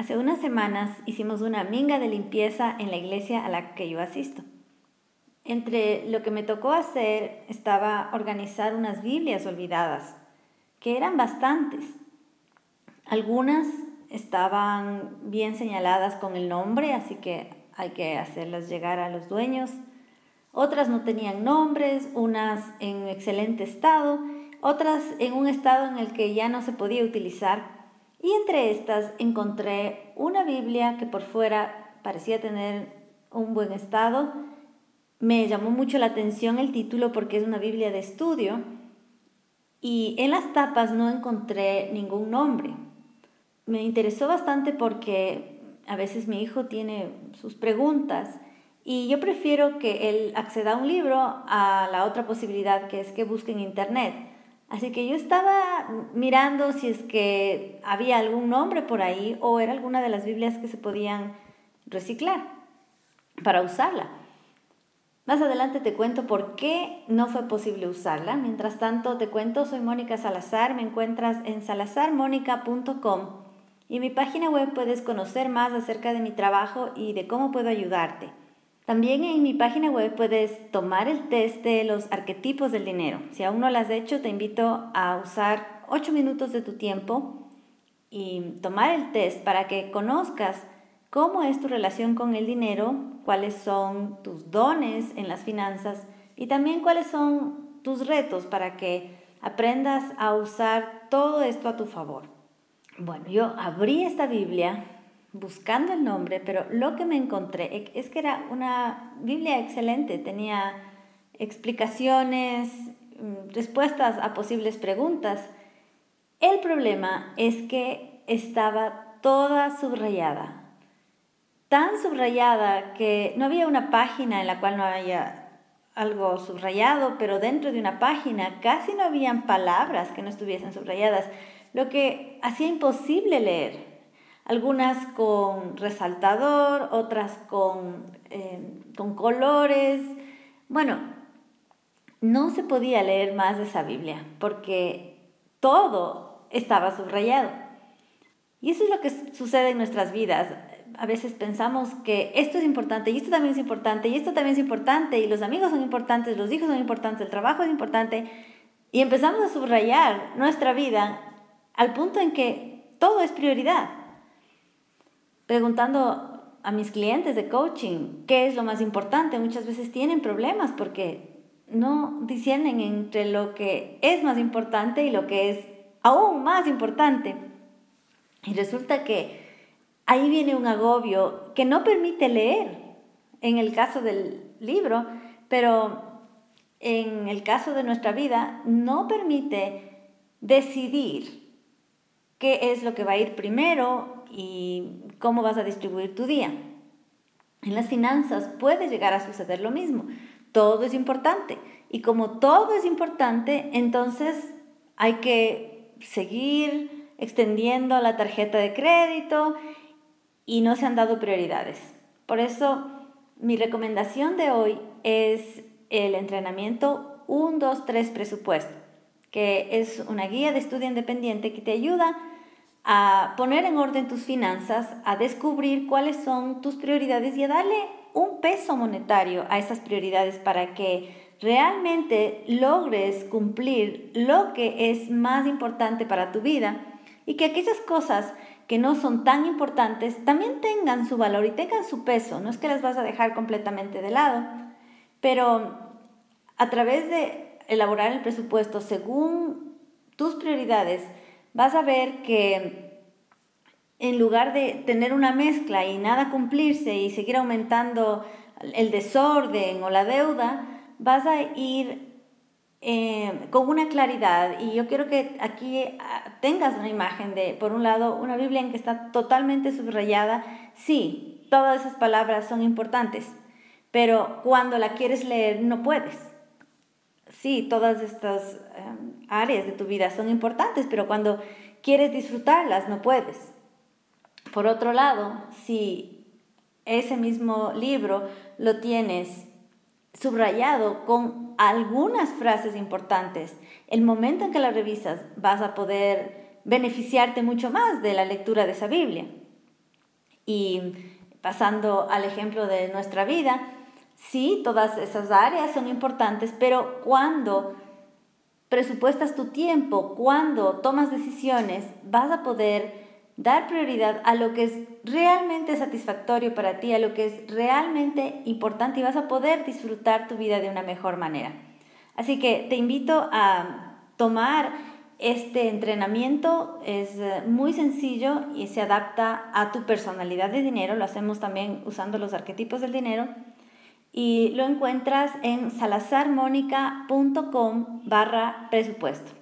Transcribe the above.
Hace unas semanas hicimos una minga de limpieza en la iglesia a la que yo asisto. Entre lo que me tocó hacer estaba organizar unas Biblias olvidadas, que eran bastantes. Algunas estaban bien señaladas con el nombre, así que hay que hacerlas llegar a los dueños. Otras no tenían nombres, unas en excelente estado, otras en un estado en el que ya no se podía utilizar y entre estas encontré una Biblia que por fuera parecía tener un buen estado. Me llamó mucho la atención el título porque es una Biblia de estudio y en las tapas no encontré ningún nombre. Me interesó bastante porque a veces mi hijo tiene sus preguntas y yo prefiero que él acceda a un libro a la otra posibilidad que es que busque en internet. Así que yo estaba mirando si es que había algún nombre por ahí o era alguna de las Biblias que se podían reciclar para usarla. Más adelante te cuento por qué no fue posible usarla. Mientras tanto te cuento, soy Mónica Salazar, me encuentras en salazarmónica.com y en mi página web puedes conocer más acerca de mi trabajo y de cómo puedo ayudarte. También en mi página web puedes tomar el test de los arquetipos del dinero. Si aún no lo has hecho, te invito a usar 8 minutos de tu tiempo y tomar el test para que conozcas cómo es tu relación con el dinero, cuáles son tus dones en las finanzas y también cuáles son tus retos para que aprendas a usar todo esto a tu favor. Bueno, yo abrí esta Biblia buscando el nombre, pero lo que me encontré es que era una Biblia excelente, tenía explicaciones, mm, respuestas a posibles preguntas. El problema es que estaba toda subrayada, tan subrayada que no había una página en la cual no haya algo subrayado, pero dentro de una página casi no habían palabras que no estuviesen subrayadas, lo que hacía imposible leer algunas con resaltador, otras eh, con, colores. Bueno, no se podía leer más de esa Biblia porque todo estaba subrayado. Y eso es lo que sucede en nuestras vidas. A veces pensamos que esto es importante y esto también es importante y esto también es importante y los amigos son importantes, los hijos son importantes, el trabajo es importante y empezamos a subrayar nuestra vida al punto en que todo es prioridad preguntando a mis clientes de coaching qué es lo más importante. Muchas veces tienen problemas porque no disciernen entre lo que es más importante y lo que es aún más importante. Y resulta que ahí viene un agobio que no permite leer en el caso del libro, pero en el caso de nuestra vida no permite decidir qué es lo que va a ir primero y cómo vas a distribuir tu día. En las finanzas puede llegar a suceder lo mismo. Todo es importante. Y como todo es importante, entonces hay que seguir extendiendo la tarjeta de crédito y no se han dado prioridades. Por eso mi recomendación de hoy es el entrenamiento 1, 2, 3 presupuesto, que es una guía de estudio independiente que te ayuda a poner en orden tus finanzas, a descubrir cuáles son tus prioridades y a darle un peso monetario a esas prioridades para que realmente logres cumplir lo que es más importante para tu vida y que aquellas cosas que no son tan importantes también tengan su valor y tengan su peso. No es que las vas a dejar completamente de lado, pero a través de elaborar el presupuesto según tus prioridades, vas a ver que en lugar de tener una mezcla y nada cumplirse y seguir aumentando el desorden o la deuda, vas a ir eh, con una claridad. Y yo quiero que aquí ah, tengas una imagen de, por un lado, una Biblia en que está totalmente subrayada. Sí, todas esas palabras son importantes, pero cuando la quieres leer no puedes sí, todas estas em, áreas de tu vida son importantes, pero cuando quieres disfrutarlas no puedes. Por otro lado, si ese mismo libro lo tienes subrayado con algunas frases importantes, el momento en que la revisas vas a poder beneficiarte mucho más de la lectura de esa Biblia. Y pasando al ejemplo de nuestra vida, sí, todas esas áreas son importantes, pero cuando presupuestas tu tiempo, cuando tomas decisiones, vas a poder dar prioridad a lo que es realmente satisfactorio para ti, a lo que es realmente importante y vas a poder disfrutar tu vida de una mejor manera. Así que te invito a tomar este entrenamiento, es eh, muy sencillo y se adapta a tu personalidad de dinero, lo hacemos también usando los arquetipos del dinero y lo encuentras en salazarmonica.com barra presupuesto.